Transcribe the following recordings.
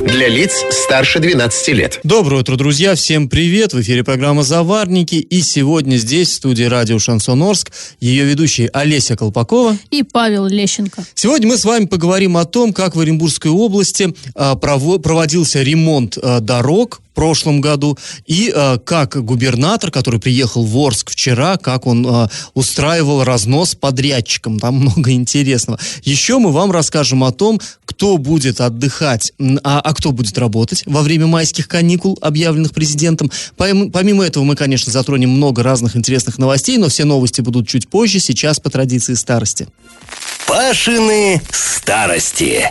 Для лиц старше 12 лет. Доброе утро, друзья. Всем привет. В эфире программа «Заварники». И сегодня здесь, в студии радио «Шансон Орск», ее ведущие Олеся Колпакова и Павел Лещенко. Сегодня мы с вами поговорим о том, как в Оренбургской области а, проводился ремонт а, дорог прошлом году, и э, как губернатор, который приехал в Орск вчера, как он э, устраивал разнос подрядчикам. Там много интересного. Еще мы вам расскажем о том, кто будет отдыхать, а, а кто будет работать во время майских каникул, объявленных президентом. Помимо этого мы, конечно, затронем много разных интересных новостей, но все новости будут чуть позже, сейчас по традиции старости. Пашины старости.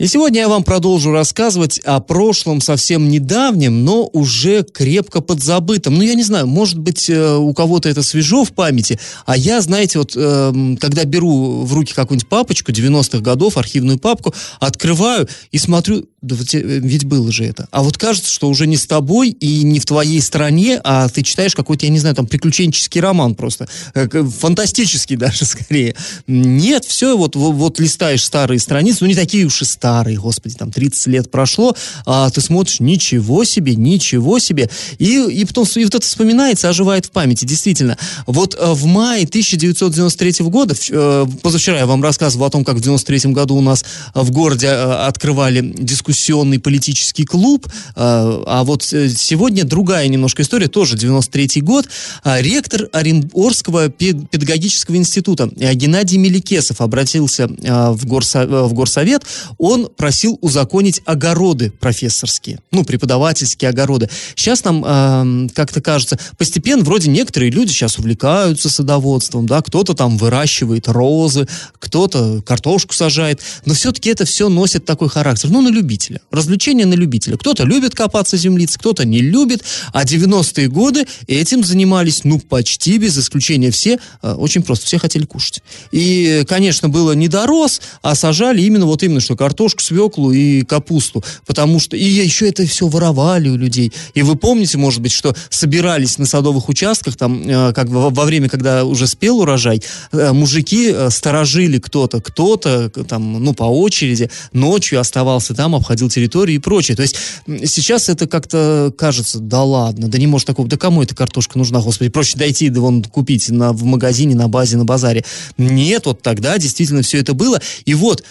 И сегодня я вам продолжу рассказывать о прошлом совсем недавнем, но уже крепко подзабытом. Ну, я не знаю, может быть, э, у кого-то это свежо в памяти, а я, знаете, вот эм, когда беру в руки какую-нибудь папочку 90-х годов, архивную папку, открываю и смотрю, да э, ведь было же это. А вот кажется, что уже не с тобой и не в твоей стране, а ты читаешь какой-то, я не знаю, там, приключенческий роман просто. Э, фантастический даже, скорее. Нет, все, вот, вот, листаешь старые страницы, ну, не такие уж и старые, старый, господи, там 30 лет прошло, а ты смотришь, ничего себе, ничего себе. И, и потом и вот это вспоминается, оживает в памяти, действительно. Вот э, в мае 1993 года, э, позавчера я вам рассказывал о том, как в 93 году у нас в городе э, открывали дискуссионный политический клуб, а вот сегодня другая немножко история, тоже 93 год. Ректор Оренбургского педагогического института Геннадий Меликесов обратился в, горсо, в горсовет, он он просил узаконить огороды профессорские, ну, преподавательские огороды. Сейчас нам э, как-то кажется, постепенно вроде некоторые люди сейчас увлекаются садоводством, да, кто-то там выращивает розы, кто-то картошку сажает, но все-таки это все носит такой характер, ну, на любителя, развлечение на любителя. Кто-то любит копаться в землице, кто-то не любит, а 90-е годы этим занимались, ну, почти без исключения все, э, очень просто, все хотели кушать. И, конечно, было не дорос, а сажали именно вот именно, что картошку картошку, свеклу и капусту, потому что и еще это все воровали у людей. И вы помните, может быть, что собирались на садовых участках, там, э, как во, время, когда уже спел урожай, э, мужики э, сторожили кто-то, кто-то, там, ну, по очереди, ночью оставался там, обходил территорию и прочее. То есть сейчас это как-то кажется, да ладно, да не может такого, да кому эта картошка нужна, господи, проще дойти, да вон купить на, в магазине, на базе, на базаре. Нет, вот тогда действительно все это было. И вот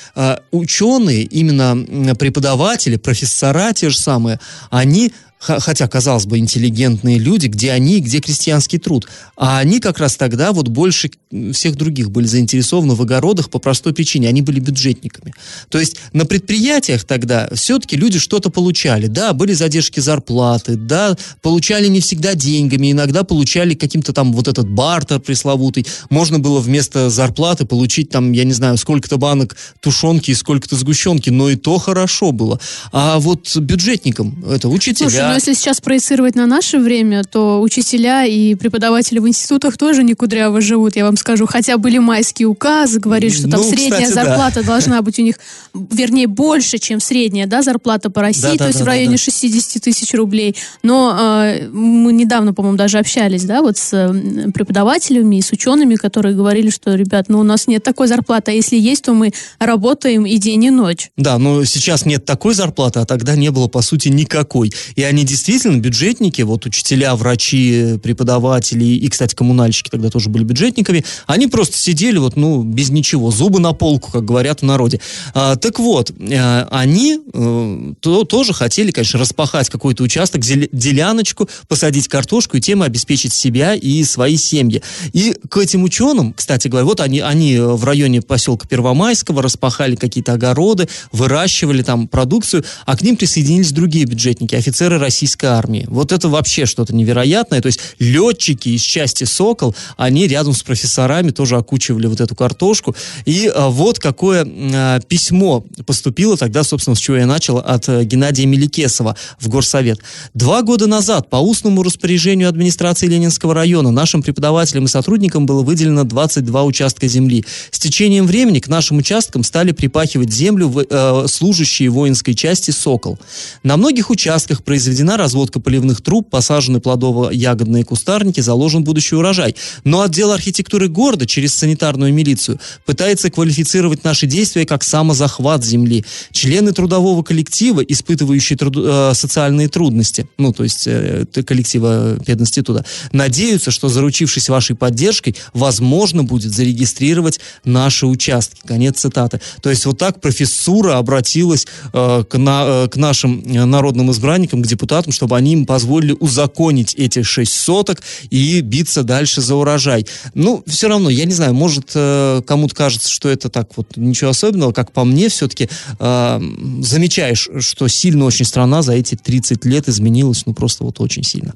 ученые именно преподаватели, профессора те же самые, они хотя, казалось бы, интеллигентные люди, где они, где крестьянский труд. А они как раз тогда вот больше всех других были заинтересованы в огородах по простой причине. Они были бюджетниками. То есть на предприятиях тогда все-таки люди что-то получали. Да, были задержки зарплаты, да, получали не всегда деньгами, иногда получали каким-то там вот этот бартер пресловутый. Можно было вместо зарплаты получить там, я не знаю, сколько-то банок тушенки и сколько-то сгущенки, но и то хорошо было. А вот бюджетникам, это учителя, но если сейчас проецировать на наше время, то учителя и преподаватели в институтах тоже не кудряво живут, я вам скажу. Хотя были майские указы, говорили, что там ну, средняя кстати, зарплата да. должна быть у них, вернее, больше, чем средняя да, зарплата по России, да, то да, есть да, в районе да. 60 тысяч рублей. Но э, мы недавно, по-моему, даже общались, да, вот с э, преподавателями и с учеными, которые говорили, что, ребят, ну у нас нет такой зарплаты, а если есть, то мы работаем и день, и ночь. Да, но сейчас нет такой зарплаты, а тогда не было, по сути, никакой. И они они действительно бюджетники, вот учителя, врачи, преподаватели и, кстати, коммунальщики тогда тоже были бюджетниками, они просто сидели вот, ну, без ничего, зубы на полку, как говорят в народе. А, так вот, а, они а, то, тоже хотели, конечно, распахать какой-то участок, деляночку, посадить картошку и тем обеспечить себя и свои семьи. И к этим ученым, кстати говоря, вот они, они в районе поселка Первомайского распахали какие-то огороды, выращивали там продукцию, а к ним присоединились другие бюджетники, офицеры российской армии. Вот это вообще что-то невероятное. То есть летчики из части «Сокол», они рядом с профессорами тоже окучивали вот эту картошку. И а, вот какое а, письмо поступило тогда, собственно, с чего я начал, от а, Геннадия Меликесова в Горсовет. Два года назад по устному распоряжению администрации Ленинского района нашим преподавателям и сотрудникам было выделено 22 участка земли. С течением времени к нашим участкам стали припахивать землю в, э, служащие воинской части «Сокол». На многих участках произведена разводка поливных труб, посажены плодово-ягодные кустарники, заложен будущий урожай. Но отдел архитектуры города через санитарную милицию пытается квалифицировать наши действия как самозахват земли. Члены трудового коллектива, испытывающие труд, э, социальные трудности, ну, то есть э, коллектива пединститута, надеются, что, заручившись вашей поддержкой, возможно будет зарегистрировать наши участки. Конец цитаты. То есть вот так профессура обратилась э, к, на, э, к нашим э, народным избранникам, к депутатам, чтобы они им позволили узаконить эти шесть соток и биться дальше за урожай. Ну, все равно, я не знаю, может, э, кому-то кажется, что это так вот ничего особенного, как по мне, все-таки э, замечаешь, что сильно очень страна за эти 30 лет изменилась, ну, просто вот очень сильно.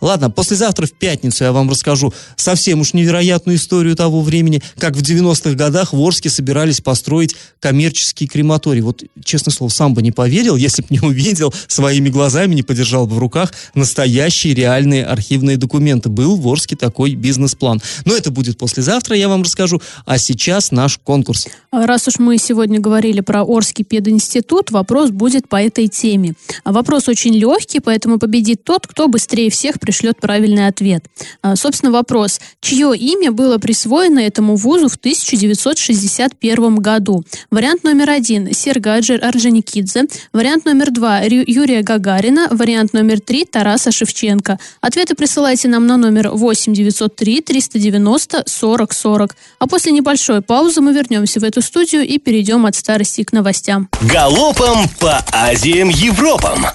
Ладно, послезавтра в пятницу я вам расскажу совсем уж невероятную историю того времени, как в 90-х годах в Орске собирались построить коммерческий крематорий. Вот, честно слово, сам бы не поверил, если бы не увидел своими глазами, не подержал бы в руках настоящие реальные архивные документы. Был в Орске такой бизнес-план. Но это будет послезавтра, я вам расскажу. А сейчас наш конкурс. Раз уж мы сегодня говорили про Орский пединститут, вопрос будет по этой теме. А вопрос очень легкий, поэтому победит тот, кто быстрее всех пришлет правильный ответ. А, собственно, вопрос. Чье имя было присвоено этому вузу в 1961 году? Вариант номер один – Сергаджи Орджоникидзе. Вариант номер два – Юрия Гагарина. Вариант номер три – Тараса Шевченко. Ответы присылайте нам на номер 8 903 390 40 40. А после небольшой паузы мы вернемся в эту студию и перейдем от старости к новостям. Галопом по Азиям Европам!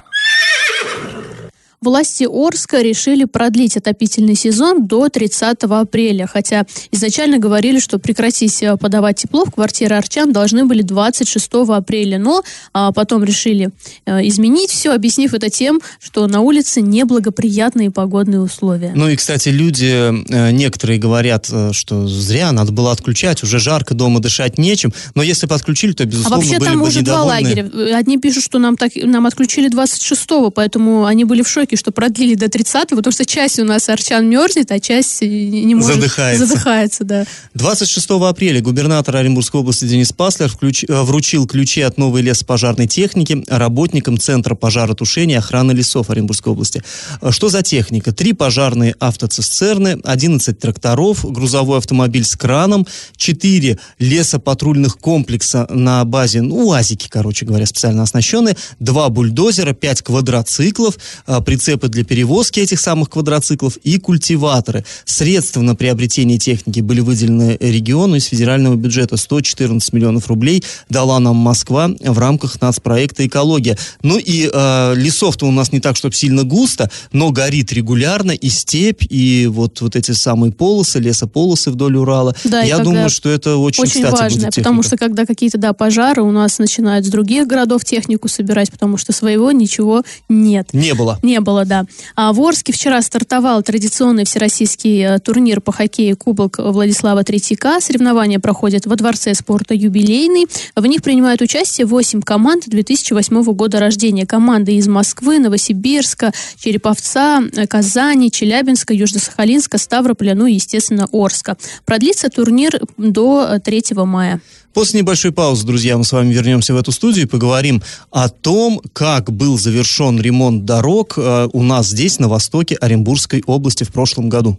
Власти Орска решили продлить отопительный сезон до 30 апреля, хотя изначально говорили, что прекратить э, подавать тепло в квартиры арчан должны были 26 апреля, но а, потом решили а, изменить все, объяснив это тем, что на улице неблагоприятные погодные условия. Ну и, кстати, люди, э, некоторые говорят, что зря, надо было отключать, уже жарко, дома дышать нечем, но если бы отключили, то, безусловно, а вообще были там бы уже недовольны. два лагеря. Одни пишут, что нам, так, нам отключили 26-го, поэтому они были в шоке, что продлили до 30-го, потому что часть у нас арчан мерзнет, а часть не может... Задыхается. Задыхается, да. 26 апреля губернатор Оренбургской области Денис Паслер включ... Э, вручил ключи от новой лесопожарной техники работникам Центра пожаротушения и охраны лесов Оренбургской области. Э, что за техника? Три пожарные автоцистерны, 11 тракторов, грузовой автомобиль с краном, 4 лесопатрульных комплекса на базе, ну, УАЗики, короче говоря, специально оснащенные, два бульдозера, 5 квадроциклов, э, прицепы для перевозки этих самых квадроциклов и культиваторы. Средства на приобретение техники были выделены региону из федерального бюджета 114 миллионов рублей дала нам Москва в рамках нацпроекта «Экология». Ну и э, лесов-то у нас не так, чтобы сильно густо, но горит регулярно и степь, и вот, вот эти самые полосы, лесополосы вдоль Урала. Да, Я думаю, что это очень, очень кстати, важно, будет потому что когда какие-то, да, пожары у нас начинают с других городов технику собирать, потому что своего ничего нет. Не было. Не было, да. А в Орске вчера стартовал традиционный всероссийский э, турнир по хоккею Кубок Владислава Третьяка. Соревнования проходят во Дворце спорта «Юбилейный». В них принимают участие 8 команд 2008 года рождения. Команды из Москвы, Новосибирска, Череповца, э, Казани, Челябинска, Южно-Сахалинска, Ставрополя, ну и, естественно, Орска. Продлится турнир до э, 3 мая. После небольшой паузы, друзья, мы с вами вернемся в эту студию и поговорим о том, как был завершен ремонт дорог э, у нас здесь, на востоке Оренбургской области в прошлом году.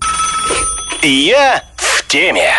Я в теме.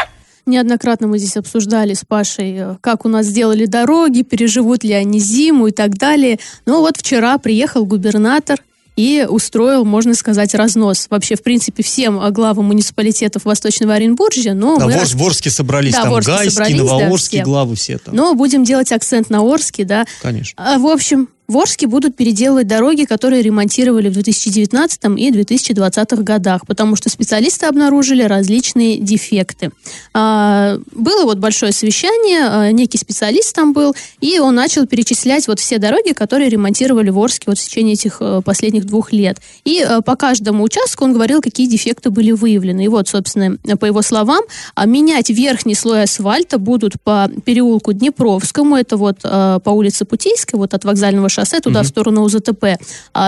Неоднократно мы здесь обсуждали с Пашей, э, как у нас сделали дороги, переживут ли они зиму и так далее. Но вот вчера приехал губернатор и устроил, можно сказать, разнос. Вообще, в принципе, всем главам муниципалитетов Восточного Оренбуржья, но Да, мы... в, рас- Орс- в Орске собрались Да, там Орске Гайский, собрались, да, Новоорский, все. главы все там. Но будем делать акцент на Орске, да. Конечно. А, В общем, В Орске будут переделывать дороги, которые ремонтировали в 2019 и 2020 годах, потому что специалисты обнаружили различные дефекты. А, было вот большое совещание, а, некий специалист там был, и он начал перечислять вот все дороги, которые ремонтировали в Орске вот в течение этих э, последних двух лет. И э, по каждому участку он говорил, какие дефекты были выявлены. И вот, собственно, по его словам, а, менять верхний слой асфальта будут по переулку Днепровскому, это вот э, по улице Путейской, вот от вокзального шоссе туда угу. в сторону УЗТП.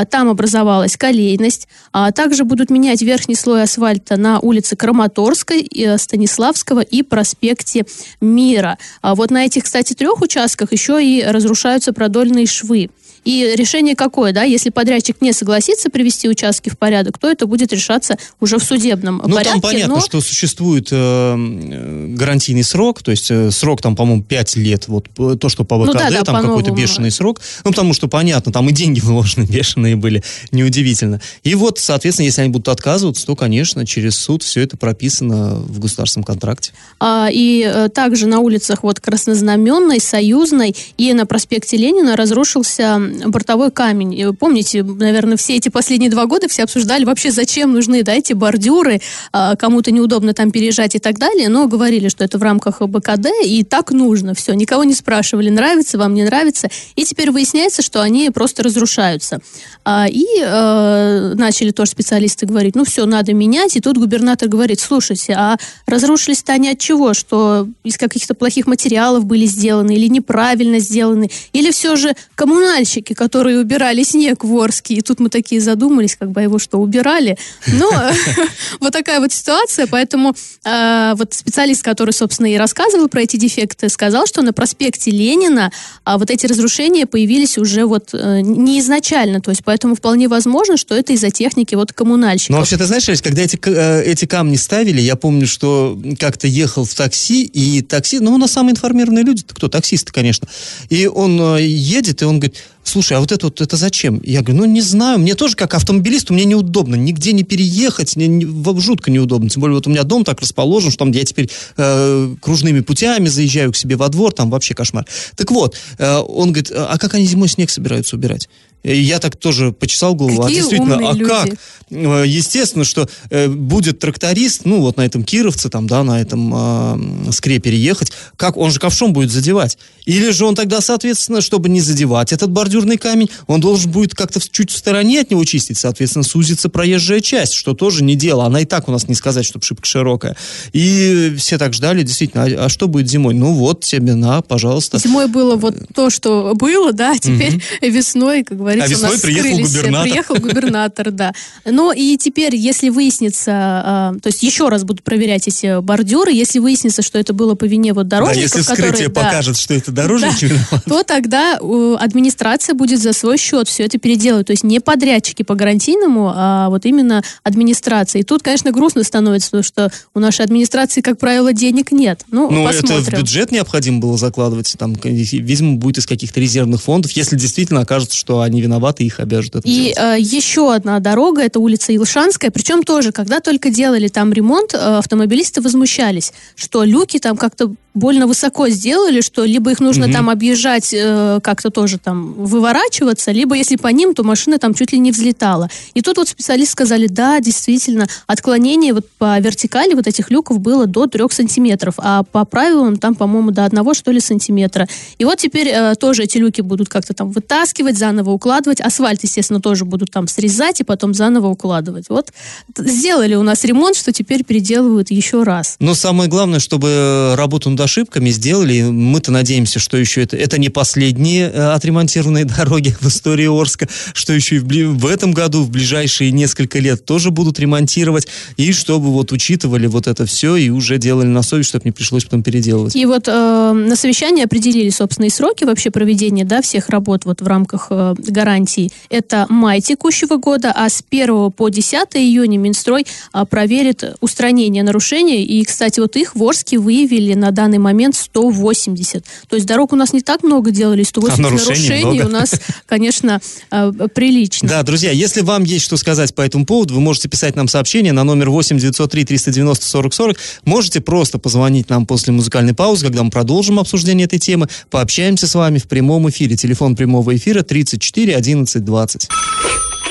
Там образовалась колейность. Также будут менять верхний слой асфальта на улице Краматорской, Станиславского и проспекте Мира. Вот на этих, кстати, трех участках еще и разрушаются продольные швы. И решение какое, да, если подрядчик не согласится привести участки в порядок, то это будет решаться уже в судебном ну, порядке. Ну, там понятно, но... что существует э, э, гарантийный срок, то есть э, срок там, по-моему, 5 лет, вот то, что по ВКД, ну, да, да, там какой-то бешеный срок, ну, потому что, понятно, там и деньги вложены бешеные были, неудивительно. И вот, соответственно, если они будут отказываться, то, конечно, через суд все это прописано в государственном контракте. А, и э, также на улицах вот Краснознаменной, Союзной и на проспекте Ленина разрушился бортовой камень. Помните, наверное, все эти последние два года все обсуждали вообще, зачем нужны да, эти бордюры, а, кому-то неудобно там переезжать и так далее, но говорили, что это в рамках БКД, и так нужно. Все, никого не спрашивали, нравится вам, не нравится. И теперь выясняется, что они просто разрушаются. А, и э, начали тоже специалисты говорить, ну все, надо менять. И тут губернатор говорит, слушайте, а разрушились-то они от чего? Что из каких-то плохих материалов были сделаны или неправильно сделаны? Или все же коммунальщики дворники, которые убирали снег в Орске. И тут мы такие задумались, как бы его что, убирали? Но вот такая вот ситуация. Поэтому а, вот специалист, который, собственно, и рассказывал про эти дефекты, сказал, что на проспекте Ленина а, вот эти разрушения появились уже вот э, не изначально. То есть поэтому вполне возможно, что это из-за техники вот коммунальщиков. Ну, вообще, ты знаешь, когда эти, э, эти камни ставили, я помню, что как-то ехал в такси, и такси, ну, у нас самые информированные люди, кто? Таксисты, конечно. И он э, едет, и он говорит, слушай, а вот это вот, это зачем? Я говорю, ну, не знаю, мне тоже как автомобилисту, мне неудобно, нигде не переехать, мне не, жутко неудобно, тем более вот у меня дом так расположен, что там я теперь э, кружными путями заезжаю к себе во двор, там вообще кошмар. Так вот, э, он говорит, а как они зимой снег собираются убирать? Я так тоже почесал голову. А Какие а действительно, а люди. как? Э, естественно, что э, будет тракторист, ну вот на этом Кировце, там, да, на этом э, скрепе ехать, как он же ковшом будет задевать? Или же он тогда, соответственно, чтобы не задевать этот бордюрный камень, он должен будет как-то чуть в стороне от него чистить, соответственно, сузится проезжая часть, что тоже не дело. Она и так у нас не сказать, что шибко широкая. И все так ждали, действительно, а, а что будет зимой? Ну вот тебе, на, пожалуйста. Зимой было вот то, что было, да, а теперь угу. весной, как говорится, а весной у нас приехал скрылись. губернатор. Приехал губернатор, да. Но и теперь, если выяснится, а, то есть еще раз будут проверять эти бордюры, если выяснится, что это было по вине вот дорожников, да, если вскрытие которые, покажет, да, что это дорожники да, то тогда администрация будет за свой счет все это переделывать. То есть не подрядчики по гарантийному, а вот именно администрация. И тут, конечно, грустно становится, потому что у нашей администрации, как правило, денег нет. Ну, ну это в бюджет необходимо было закладывать. Там, видимо, будет из каких-то резервных фондов, если действительно окажется, что они виноваты, их обяжут это И э, еще одна дорога, это улица Илшанская, причем тоже, когда только делали там ремонт, э, автомобилисты возмущались, что люки там как-то больно высоко сделали, что либо их нужно mm там объезжать, э, как-то тоже там выворачиваться, либо если по ним, то машина там чуть ли не взлетала. И тут вот специалисты сказали, да, действительно, отклонение вот по вертикали вот этих люков было до 3 сантиметров, а по правилам там, по-моему, до 1, что ли, сантиметра. И вот теперь э, тоже эти люки будут как-то там вытаскивать, заново укладывать. Асфальт, естественно, тоже будут там срезать и потом заново укладывать. Вот сделали у нас ремонт, что теперь переделывают еще раз. Но самое главное, чтобы работу над ошибками сделали. Мы-то надеемся, что еще это, это не последние э, отремонтированные дороги в истории Орска, что еще и в, в этом году, в ближайшие несколько лет тоже будут ремонтировать, и чтобы вот учитывали вот это все и уже делали на совесть, чтобы не пришлось потом переделывать. И вот э, на совещании определили собственные сроки вообще проведения да, всех работ вот в рамках э, гарантии. Это май текущего года, а с 1 по 10 июня Минстрой э, проверит устранение нарушений. И, кстати, вот их в Орске выявили на данный данный момент 180. То есть дорог у нас не так много делали, 180 а нарушений, нарушений у нас, конечно, э, прилично. Да, друзья, если вам есть что сказать по этому поводу, вы можете писать нам сообщение на номер 8 903 390 40 40. Можете просто позвонить нам после музыкальной паузы, когда мы продолжим обсуждение этой темы. Пообщаемся с вами в прямом эфире. Телефон прямого эфира 34 11 20.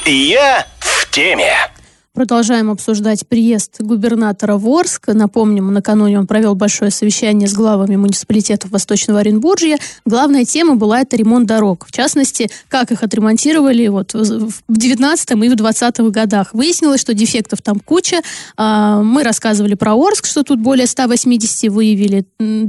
Я в теме. Продолжаем обсуждать приезд губернатора в Орск. Напомним, накануне он провел большое совещание с главами муниципалитетов Восточного Оренбуржья. Главная тема была это ремонт дорог. В частности, как их отремонтировали вот в 19 и в 20 годах. Выяснилось, что дефектов там куча. А, мы рассказывали про Орск, что тут более 180 выявили.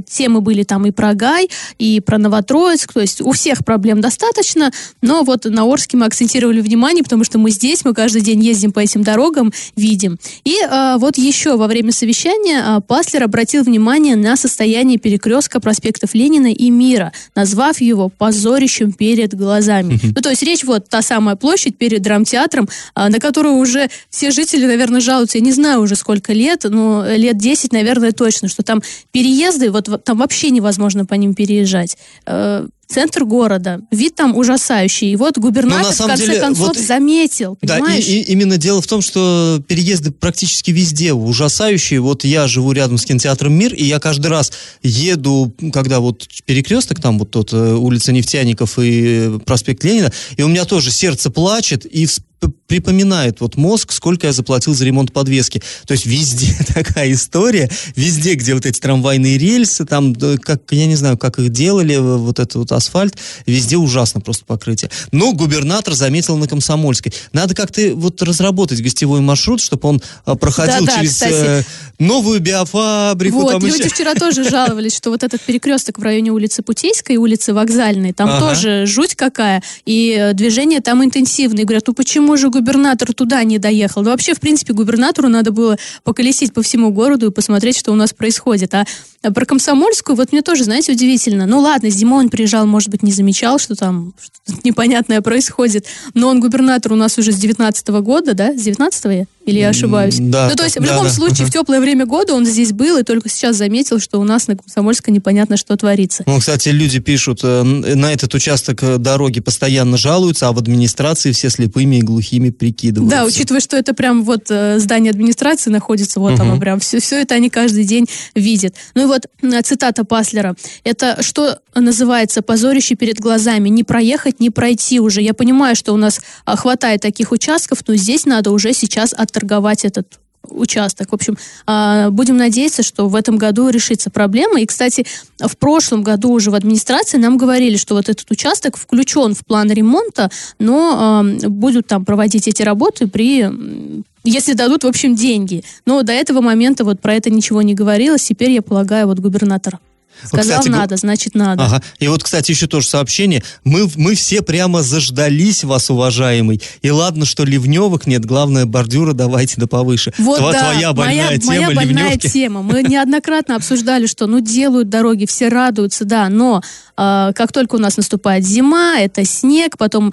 Темы были там и про Гай, и про Новотроицк. То есть у всех проблем достаточно. Но вот на Орске мы акцентировали внимание, потому что мы здесь, мы каждый день ездим по этим дорогам, дорогам видим. И а, вот еще во время совещания а, Паслер обратил внимание на состояние перекрестка проспектов Ленина и Мира, назвав его позорищем перед глазами. Ну, то есть речь вот та самая площадь перед драмтеатром, а, на которую уже все жители, наверное, жалуются. Я не знаю уже сколько лет, но лет 10, наверное, точно, что там переезды, вот, вот там вообще невозможно по ним переезжать. Э, центр города. Вид там ужасающий. И вот губернатор, в конце деле, концов, вот, заметил, понимаешь? Да, и, и именно дело в том, что переезды практически везде ужасающие. Вот я живу рядом с кинотеатром «Мир», и я каждый раз еду, когда вот перекресток, там вот тот э, улица Нефтяников и проспект Ленина, и у меня тоже сердце плачет, и припоминает вот мозг, сколько я заплатил за ремонт подвески. То есть везде такая история, везде, где вот эти трамвайные рельсы, там, как, я не знаю, как их делали, вот этот вот асфальт, везде ужасно просто покрытие. Но губернатор заметил на Комсомольской. Надо как-то вот разработать гостевой маршрут, чтобы он а, проходил да, через э, новую биофабрику. Вот, люди еще... вчера тоже жаловались, что вот этот перекресток в районе улицы Путейской улицы Вокзальной, там ага. тоже жуть какая, и э, движение там интенсивное. И говорят, ну почему же губернатор туда не доехал? Ну, вообще, в принципе, губернатору надо было поколесить по всему городу и посмотреть, что у нас происходит. А про Комсомольскую, вот мне тоже, знаете, удивительно. Ну ладно, зимой он приезжал, может быть, не замечал, что там что непонятное происходит, но он губернатор у нас уже с 19 -го года, да? С 19 -го или я ошибаюсь? Да. Ну, то есть, в любом да, случае, в теплое время года он здесь был и только сейчас заметил, что у нас на Комсомольской непонятно, что творится. Ну, кстати, люди пишут, э, на этот участок э, дороги постоянно жалуются, а в администрации все слепыми и глухими прикидываются. Да, учитывая, что это прям вот э, здание администрации находится, вот угу. оно прям, все, все это они каждый день видят. Ну и вот цитата Паслера. Это что называется позорище перед глазами? Не проехать, не пройти уже. Я понимаю, что у нас а, хватает таких участков, но здесь надо уже сейчас отторговать этот участок. В общем, а, будем надеяться, что в этом году решится проблема. И, кстати, в прошлом году уже в администрации нам говорили, что вот этот участок включен в план ремонта, но будут там проводить эти работы при если дадут, в общем, деньги. Но до этого момента вот про это ничего не говорилось. Теперь, я полагаю, вот губернатор Сказал кстати, надо, значит надо. Ага. И вот, кстати, еще тоже сообщение. Мы, мы все прямо заждались вас, уважаемый. И ладно, что ливневок нет, главное, бордюра давайте да повыше. Вот Тва, да, твоя больная моя, тема, моя больная ливневки. тема. Мы неоднократно обсуждали, что ну делают дороги, все радуются, да, но э, как только у нас наступает зима, это снег, потом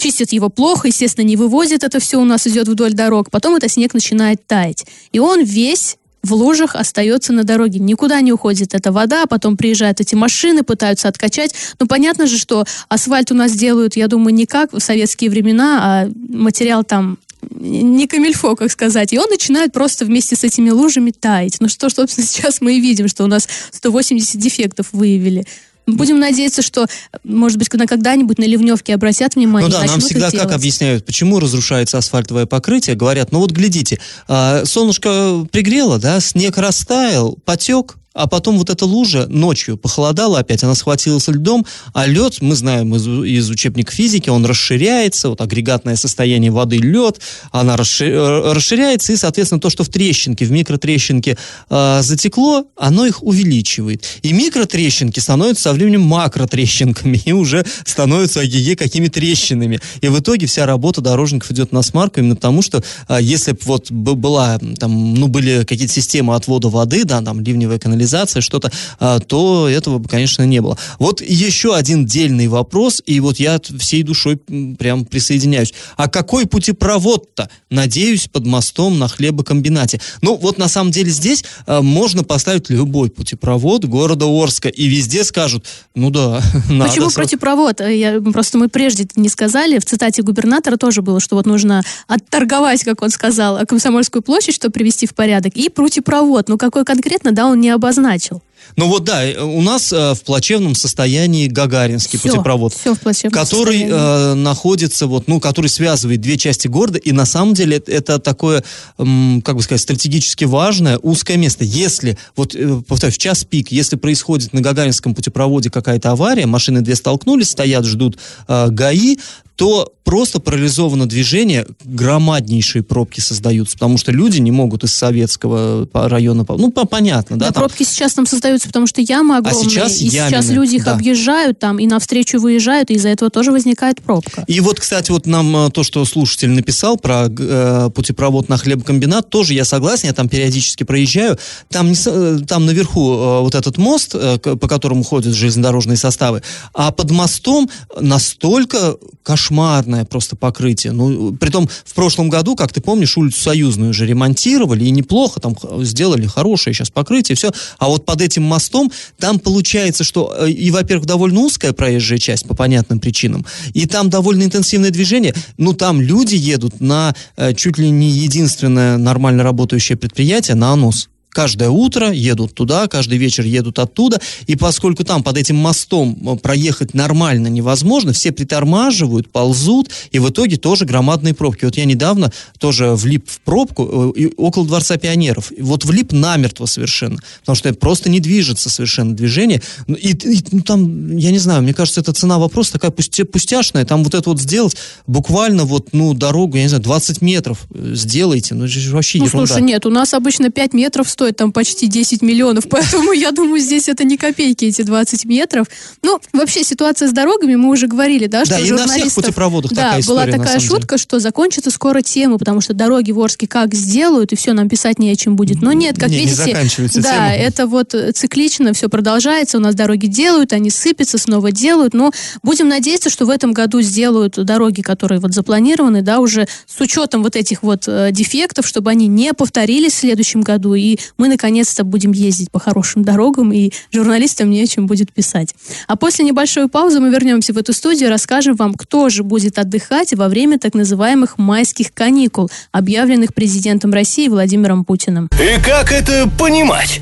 чистят его плохо, естественно, не вывозят это все у нас идет вдоль дорог, потом этот снег начинает таять. И он весь в лужах остается на дороге. Никуда не уходит эта вода, потом приезжают эти машины, пытаются откачать. Ну, понятно же, что асфальт у нас делают, я думаю, не как в советские времена, а материал там не камильфо, как сказать. И он начинает просто вместе с этими лужами таять. Ну что, собственно, сейчас мы и видим, что у нас 180 дефектов выявили. Будем надеяться, что, может быть, когда когда-нибудь на ливневке обратят внимание. Ну да, нам всегда как объясняют, почему разрушается асфальтовое покрытие. Говорят, ну вот глядите, а, солнышко пригрело, да, снег растаял, потек, а потом вот эта лужа ночью похолодала опять, она схватилась льдом, а лед, мы знаем из, из учебника физики, он расширяется, вот агрегатное состояние воды лед, она э, расширяется, и, соответственно, то, что в трещинке, в микротрещинке э, затекло, оно их увеличивает. И микротрещинки становятся со временем макротрещинками, и уже становятся АГЕ какими трещинами. И в итоге вся работа дорожников идет на смарку, именно потому что э, если бы вот была, там, ну, были какие-то системы отвода воды, да, там, ливневая канализация, канализация, что-то, а, то этого бы, конечно, не было. Вот еще один дельный вопрос, и вот я всей душой прям присоединяюсь. А какой путепровод-то? Надеюсь, под мостом на хлебокомбинате. Ну, вот на самом деле здесь а, можно поставить любой путепровод города Орска, и везде скажут, ну да, надо. Почему путепровод? Я, просто мы прежде не сказали, в цитате губернатора тоже было, что вот нужно отторговать, как он сказал, Комсомольскую площадь, чтобы привести в порядок, и путепровод. Ну, какой конкретно, да, он не обозначил. Ну вот да, э, у нас э, в плачевном состоянии Гагаринский все, путепровод, все в который э, находится вот, ну, который связывает две части города, и на самом деле это, это такое, эм, как бы сказать, стратегически важное узкое место. Если вот, э, повторюсь, в час пик, если происходит на Гагаринском путепроводе какая-то авария, машины две столкнулись, стоят, ждут э, ГАИ, то просто парализовано движение, громаднейшие пробки создаются, потому что люди не могут из советского района, ну, понятно, да? Да, там... пробки сейчас там создаются, потому что ямы а огромные, а сейчас и ямины, сейчас люди их да. объезжают там и навстречу выезжают, и из-за этого тоже возникает пробка. И вот, кстати, вот нам э, то, что слушатель написал про э, путепровод на хлебокомбинат, тоже я согласен, я там периодически проезжаю, там, не, э, там наверху э, вот этот мост, э, по которому ходят железнодорожные составы, а под мостом настолько кошмар кошмарное просто покрытие. Ну, притом в прошлом году, как ты помнишь, улицу Союзную уже ремонтировали, и неплохо там сделали хорошее сейчас покрытие, все. А вот под этим мостом там получается, что э, и, во-первых, довольно узкая проезжая часть по понятным причинам, и там довольно интенсивное движение. Ну, там люди едут на э, чуть ли не единственное нормально работающее предприятие, на АНОС каждое утро едут туда, каждый вечер едут оттуда, и поскольку там под этим мостом э, проехать нормально невозможно, все притормаживают, ползут, и в итоге тоже громадные пробки. Вот я недавно тоже влип в пробку э, около Дворца пионеров. Вот влип намертво совершенно, потому что просто не движется совершенно движение. Ну, и, и ну, там, я не знаю, мне кажется, эта цена вопроса такая пусте, пустяшная, там вот это вот сделать буквально вот, ну, дорогу, я не знаю, 20 метров э, сделайте, ну, это вообще ну, ерунда. слушай, нет, у нас обычно 5 метров стоит там почти 10 миллионов, поэтому я думаю, здесь это не копейки, эти 20 метров. Ну, вообще ситуация с дорогами, мы уже говорили, да, что да, и на всех путепроводах да, такая история, была такая шутка, что закончится скоро тема, потому что дороги в Орске как сделают, и все, нам писать не о чем будет. Но нет, как не, видите, не да, тема. это вот циклично все продолжается, у нас дороги делают, они сыпятся, снова делают, но будем надеяться, что в этом году сделают дороги, которые вот запланированы, да, уже с учетом вот этих вот э, дефектов, чтобы они не повторились в следующем году, и мы наконец-то будем ездить по хорошим дорогам, и журналистам не о чем будет писать. А после небольшой паузы мы вернемся в эту студию и расскажем вам, кто же будет отдыхать во время так называемых майских каникул, объявленных президентом России Владимиром Путиным. И как это понимать?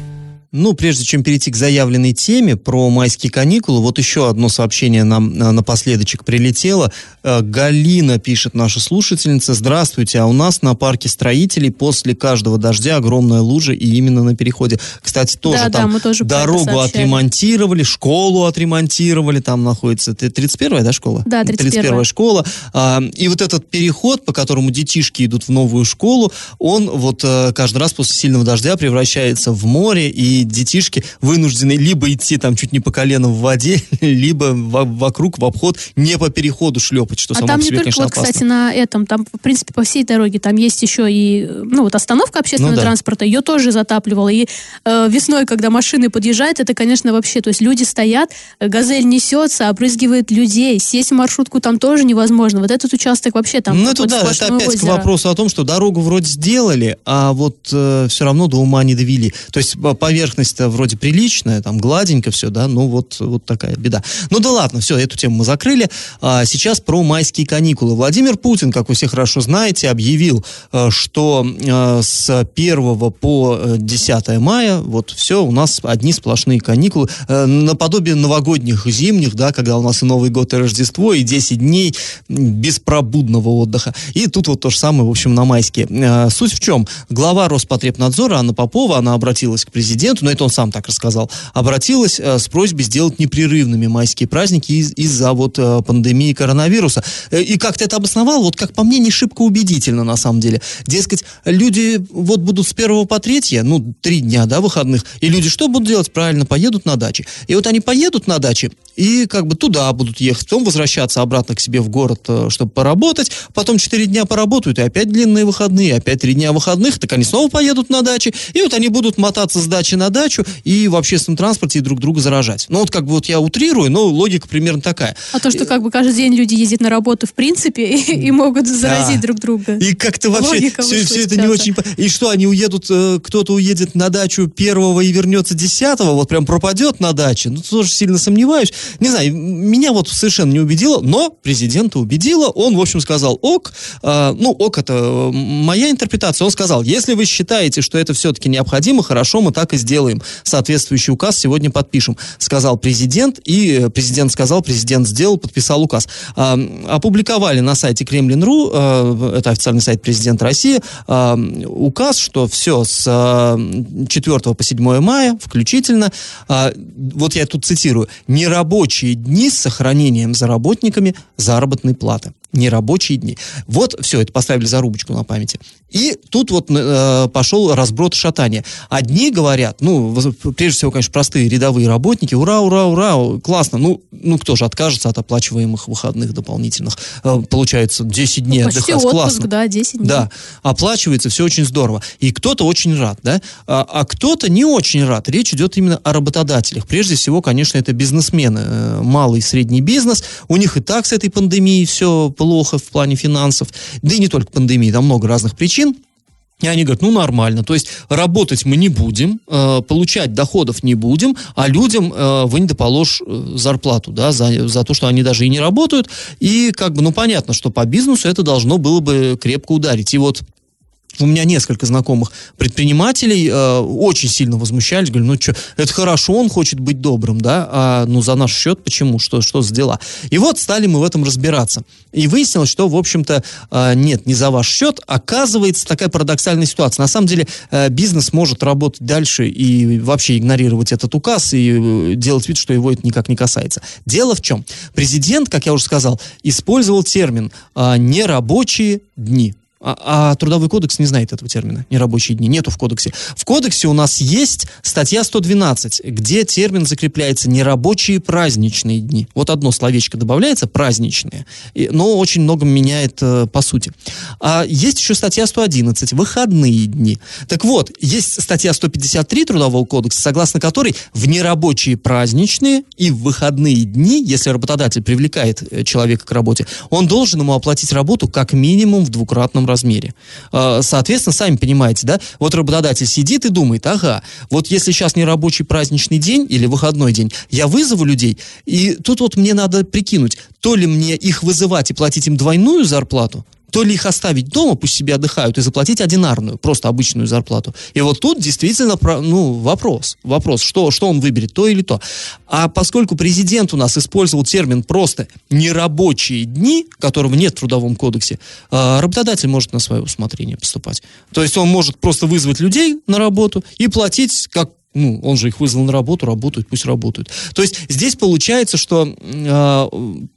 Ну, прежде чем перейти к заявленной теме про майские каникулы, вот еще одно сообщение нам э, напоследочек прилетело. Э, Галина пишет, наша слушательница, здравствуйте, а у нас на парке строителей после каждого дождя огромная лужа и именно на переходе. Кстати, тоже да, там да, тоже дорогу отремонтировали, школу отремонтировали, там находится 31-я, да, школа? Да, 31-я. 31 школа. А, и вот этот переход, по которому детишки идут в новую школу, он вот э, каждый раз после сильного дождя превращается в море, и детишки вынуждены либо идти там чуть не по колено в воде, либо в, вокруг, в обход, не по переходу шлепать, что а само там по себе, не только, конечно, вот, опасно. кстати, на этом, там, в принципе, по всей дороге, там есть еще и, ну, вот остановка общественного ну, да. транспорта, ее тоже затапливала. И э, весной, когда машины подъезжают, это, конечно, вообще, то есть люди стоят, газель несется, обрызгивает людей, сесть в маршрутку там тоже невозможно. Вот этот участок вообще там Ну, это да, это опять озеро. к вопросу о том, что дорогу вроде сделали, а вот э, все равно до ума не довели. То есть поверх поверхность-то вроде приличная, там гладенько все, да, ну вот, вот такая беда. Ну да ладно, все, эту тему мы закрыли. А, сейчас про майские каникулы. Владимир Путин, как вы все хорошо знаете, объявил, э, что э, с 1 по 10 мая вот все, у нас одни сплошные каникулы, э, наподобие новогодних, зимних, да, когда у нас и Новый год, и Рождество, и 10 дней беспробудного отдыха. И тут вот то же самое, в общем, на майские. Суть в чем? Глава Роспотребнадзора Анна Попова, она обратилась к президенту, президенту, но это он сам так рассказал, обратилась э, с просьбой сделать непрерывными майские праздники из- из-за вот э, пандемии коронавируса. Э, и как-то это обосновал, вот как по мне, не шибко убедительно на самом деле. Дескать, люди вот будут с первого по третье, ну, три дня, да, выходных, и люди что будут делать? Правильно, поедут на дачи. И вот они поедут на дачи, и как бы туда будут ехать, потом возвращаться обратно к себе в город, чтобы поработать, потом четыре дня поработают, и опять длинные выходные, опять три дня выходных, так они снова поедут на дачи, и вот они будут мотаться с дачи на на дачу и в общественном транспорте и друг друга заражать. Ну, вот как бы вот я утрирую, но логика примерно такая. А то, что как бы каждый день люди ездят на работу в принципе и, и могут заразить да. друг друга. И как-то вообще все, все это не очень... И что, они уедут, э, кто-то уедет на дачу первого и вернется десятого, вот прям пропадет на даче? Ну, тоже сильно сомневаюсь. Не знаю, меня вот совершенно не убедило, но президента убедило. Он, в общем, сказал ок. Э, ну, ок, это моя интерпретация. Он сказал, если вы считаете, что это все-таки необходимо, хорошо, мы так и сделаем. Соответствующий указ сегодня подпишем, сказал президент. И э, президент сказал, президент сделал, подписал указ. Э, опубликовали на сайте Кремлин.ру, э, это официальный сайт президента России, э, указ, что все с э, 4 по 7 мая включительно, э, вот я тут цитирую, нерабочие дни с сохранением за работниками заработной платы нерабочие дни. Вот, все, это поставили зарубочку на памяти. И тут вот э, пошел разброд шатания. Одни говорят, ну, прежде всего, конечно, простые рядовые работники, ура, ура, ура, классно. Ну, ну кто же откажется от оплачиваемых выходных дополнительных? Э, получается, 10 дней ну, отдыхать, отпуск, классно. да, 10 дней. Да, оплачивается, все очень здорово. И кто-то очень рад, да, а, а кто-то не очень рад. Речь идет именно о работодателях. Прежде всего, конечно, это бизнесмены, э, малый и средний бизнес. У них и так с этой пандемией все плохо в плане финансов, да и не только пандемии, там много разных причин. И они говорят, ну нормально, то есть работать мы не будем, э, получать доходов не будем, а людям э, вы не доположь э, зарплату, да, за, за то, что они даже и не работают. И как бы, ну понятно, что по бизнесу это должно было бы крепко ударить. И вот у меня несколько знакомых предпринимателей э, очень сильно возмущались, говорю, ну что, это хорошо, он хочет быть добрым, да, а ну за наш счет почему, что, что за дела? И вот стали мы в этом разбираться. И выяснилось, что, в общем-то, э, нет, не за ваш счет. Оказывается, такая парадоксальная ситуация. На самом деле, э, бизнес может работать дальше и вообще игнорировать этот указ и э, делать вид, что его это никак не касается. Дело в чем? Президент, как я уже сказал, использовал термин э, «нерабочие дни». А, а трудовой кодекс не знает этого термина, нерабочие дни, нету в кодексе. В кодексе у нас есть статья 112, где термин закрепляется нерабочие праздничные дни. Вот одно словечко добавляется, праздничные, и, но очень много меняет э, по сути. А есть еще статья 111, выходные дни. Так вот, есть статья 153 Трудового кодекса, согласно которой в нерабочие праздничные и в выходные дни, если работодатель привлекает э, человека к работе, он должен ему оплатить работу как минимум в двукратном размере. А, соответственно, сами понимаете, да, вот работодатель сидит и думает, ага, вот если сейчас не рабочий праздничный день или выходной день, я вызову людей, и тут вот мне надо прикинуть, то ли мне их вызывать и платить им двойную зарплату, то ли их оставить дома, пусть себе отдыхают, и заплатить одинарную, просто обычную зарплату. И вот тут действительно ну, вопрос. Вопрос, что, что он выберет, то или то. А поскольку президент у нас использовал термин просто «нерабочие дни», которого нет в Трудовом кодексе, а, работодатель может на свое усмотрение поступать. То есть он может просто вызвать людей на работу и платить, как ну, он же их вызвал на работу, работают, пусть работают. То есть здесь получается, что, э,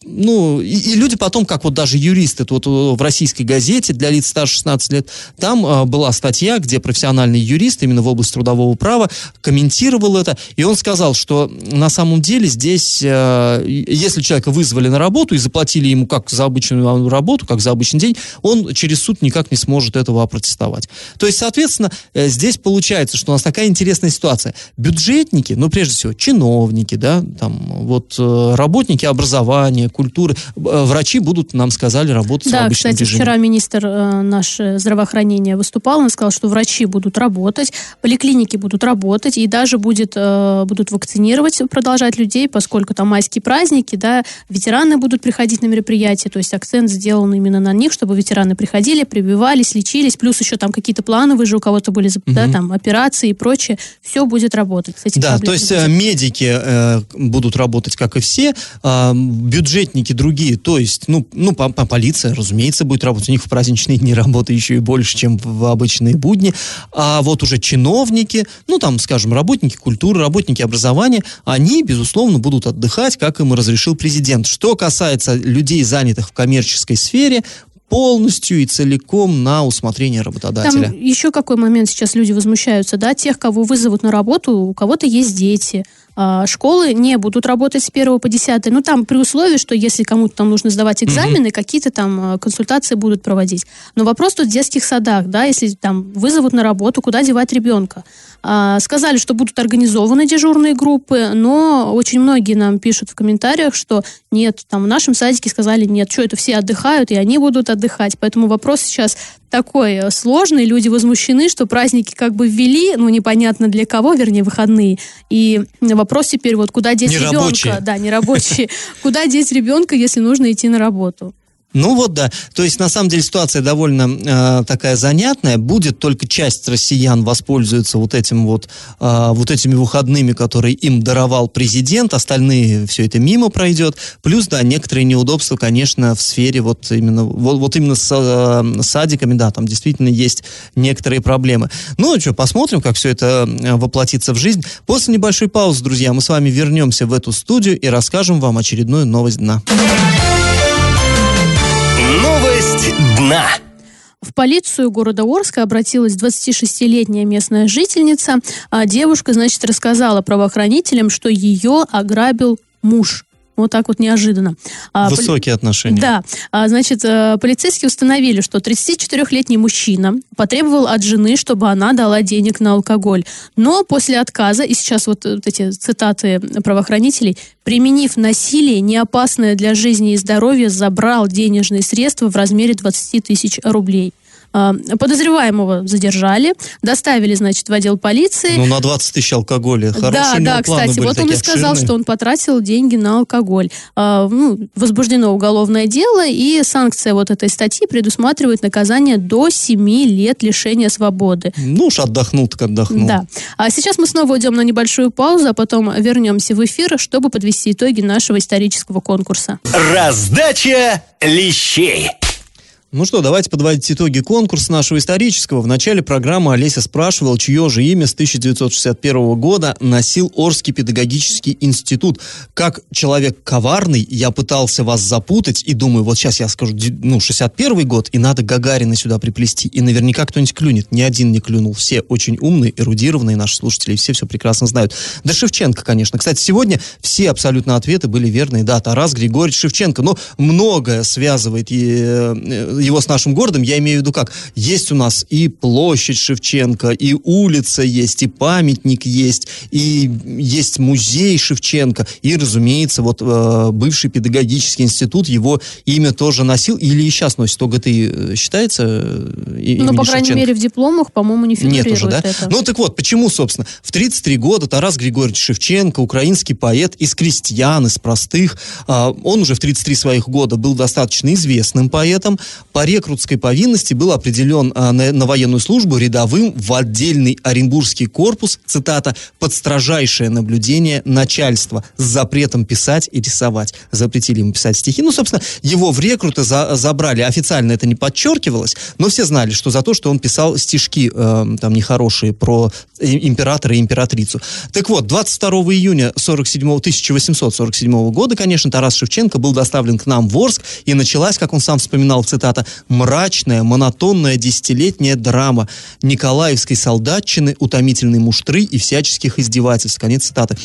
ну, и, и люди потом, как вот даже юристы, вот в российской газете для лиц старше 16 лет, там э, была статья, где профессиональный юрист именно в области трудового права комментировал это, и он сказал, что на самом деле здесь, э, если человека вызвали на работу и заплатили ему как за обычную работу, как за обычный день, он через суд никак не сможет этого опротестовать. То есть, соответственно, э, здесь получается, что у нас такая интересная ситуация ситуация. Бюджетники, ну, прежде всего, чиновники, да, там, вот, э, работники образования, культуры, э, врачи будут, нам сказали, работать да, в обычном кстати, режиме. вчера министр э, наш здравоохранения выступал, он сказал, что врачи будут работать, поликлиники будут работать, и даже будет, будут вакцинировать, продолжать людей, поскольку там майские праздники, да, ветераны будут приходить на мероприятия, то есть акцент сделан именно на них, чтобы ветераны приходили, прививались, лечились, плюс еще там какие-то плановые же у кого-то были, угу. да, там, операции и прочее, все будет работать. С да, то есть будет. Э, медики э, будут работать, как и все, э, бюджетники другие, то есть, ну, ну по, по полиция, разумеется, будет работать. У них в праздничные дни работы еще и больше, чем в обычные будни. А вот уже чиновники, ну, там, скажем, работники культуры, работники образования, они, безусловно, будут отдыхать, как им разрешил президент. Что касается людей, занятых в коммерческой сфере, полностью и целиком на усмотрение работодателя. Там еще какой момент сейчас люди возмущаются, да, тех, кого вызовут на работу, у кого-то есть дети, школы не будут работать с 1 по 10. Ну, там при условии, что если кому-то там нужно сдавать экзамены, mm-hmm. какие-то там консультации будут проводить. Но вопрос тут в детских садах, да, если там вызовут на работу, куда девать ребенка. А, сказали, что будут организованы дежурные группы, но очень многие нам пишут в комментариях, что нет, там в нашем садике сказали нет, что это все отдыхают, и они будут отдыхать. Поэтому вопрос сейчас такой э, сложный, люди возмущены, что праздники как бы ввели, ну непонятно для кого, вернее выходные. И вопрос теперь вот куда деть ребенка, да, не рабочие, куда деть ребенка, если нужно идти на работу. Ну вот да, то есть на самом деле ситуация довольно э, такая занятная. Будет только часть россиян воспользуется вот этим вот э, вот этими выходными, которые им даровал президент, остальные все это мимо пройдет. Плюс да, некоторые неудобства, конечно, в сфере вот именно вот, вот именно с э, садиками, да, там действительно есть некоторые проблемы. Ну что, посмотрим, как все это э, воплотится в жизнь. После небольшой паузы, друзья, мы с вами вернемся в эту студию и расскажем вам очередную новость дна. Новость дна. В полицию города Орска обратилась 26-летняя местная жительница. А девушка, значит, рассказала правоохранителям, что ее ограбил муж. Вот так вот неожиданно. А, Высокие отношения. Да. А, значит, э, полицейские установили, что 34-летний мужчина потребовал от жены, чтобы она дала денег на алкоголь. Но после отказа, и сейчас вот, вот эти цитаты правоохранителей, применив насилие, неопасное для жизни и здоровья, забрал денежные средства в размере 20 тысяч рублей. А, подозреваемого задержали, доставили, значит, в отдел полиции. Ну, на 20 тысяч алкоголя. Хорошие да, да, кстати, вот он и сказал, обширные. что он потратил деньги на алкоголь. А, ну, возбуждено уголовное дело, и санкция вот этой статьи предусматривает наказание до 7 лет лишения свободы. Ну уж отдохнул так отдохнул. Да. А сейчас мы снова уйдем на небольшую паузу, а потом вернемся в эфир, чтобы подвести итоги нашего исторического конкурса. Раздача лещей. Ну что, давайте подводить итоги конкурса нашего исторического. В начале программы Олеся спрашивал, чье же имя с 1961 года носил Орский педагогический институт. Как человек коварный, я пытался вас запутать и думаю, вот сейчас я скажу, ну, 61 год, и надо Гагарина сюда приплести. И наверняка кто-нибудь клюнет. Ни один не клюнул. Все очень умные, эрудированные наши слушатели, все все прекрасно знают. Да Шевченко, конечно. Кстати, сегодня все абсолютно ответы были верные. Да, Тарас Григорьевич Шевченко. Но многое связывает э, его с нашим городом, я имею в виду как, есть у нас и площадь Шевченко, и улица есть, и памятник есть, и есть музей Шевченко, и, разумеется, вот э, бывший педагогический институт его имя тоже носил, или и сейчас носит ОГТИ, э, считается э, Ну, по крайней Шевченко? мере, в дипломах, по-моему, не фигурирует Нет уже, да? это. Ну, так вот, почему, собственно, в 33 года Тарас Григорьевич Шевченко, украинский поэт из крестьян, из простых, э, он уже в 33 своих года был достаточно известным поэтом, по рекрутской повинности был определен а, на, на военную службу рядовым в отдельный Оренбургский корпус, цитата, «под строжайшее наблюдение начальства с запретом писать и рисовать». Запретили ему писать стихи. Ну, собственно, его в рекруты за, забрали. Официально это не подчеркивалось, но все знали, что за то, что он писал стишки э, там нехорошие про императора и императрицу. Так вот, 22 июня 47, 1847 года, конечно, Тарас Шевченко был доставлен к нам в Орск, и началась, как он сам вспоминал, цитата, «мрачная, монотонная десятилетняя драма Николаевской солдатчины, утомительной муштры и всяческих издевательств». Конец цитаты.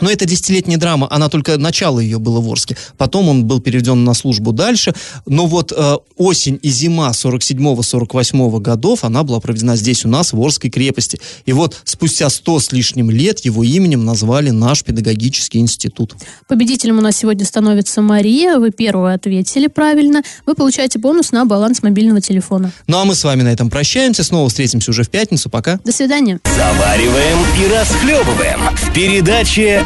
Но эта десятилетняя драма, она только начало ее было в Орске. Потом он был переведен на службу дальше. Но вот э, осень и зима 47-48 годов, она была проведена здесь у нас, в Орской крепости. И вот спустя 100 с лишним лет его именем назвали наш педагогический институт. Победителем у нас сегодня становится Мария. Вы первую ответили правильно. Вы получаете бонус на баланс мобильного телефона. Ну а мы с вами на этом прощаемся. Снова встретимся уже в пятницу. Пока. До свидания. Завариваем и расхлебываем в передаче